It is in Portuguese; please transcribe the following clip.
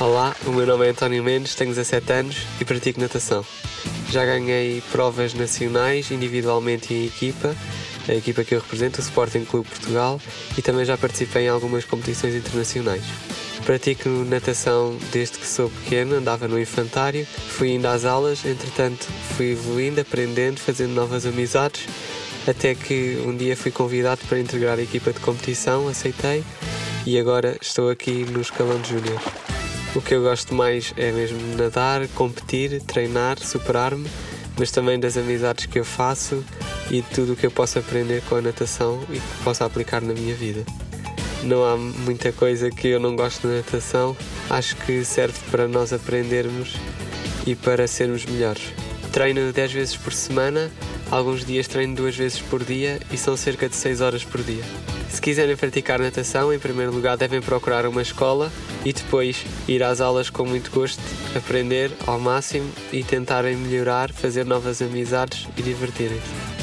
Olá, o meu nome é António Mendes, tenho 17 anos e pratico natação. Já ganhei provas nacionais, individualmente e em equipa, a equipa que eu represento, o Sporting Clube Portugal, e também já participei em algumas competições internacionais. Pratico natação desde que sou pequeno, andava no infantário, fui indo às aulas, entretanto fui evoluindo, aprendendo, fazendo novas amizades, até que um dia fui convidado para integrar a equipa de competição, aceitei e agora estou aqui no escalão de júnior. O que eu gosto mais é mesmo nadar, competir, treinar, superar-me, mas também das amizades que eu faço e tudo o que eu posso aprender com a natação e que posso aplicar na minha vida. Não há muita coisa que eu não gosto na natação, acho que serve para nós aprendermos e para sermos melhores. Treino 10 vezes por semana, alguns dias treino duas vezes por dia e são cerca de 6 horas por dia. Se quiserem praticar natação, em primeiro lugar devem procurar uma escola e depois ir às aulas com muito gosto, aprender ao máximo e tentarem melhorar, fazer novas amizades e divertirem-se.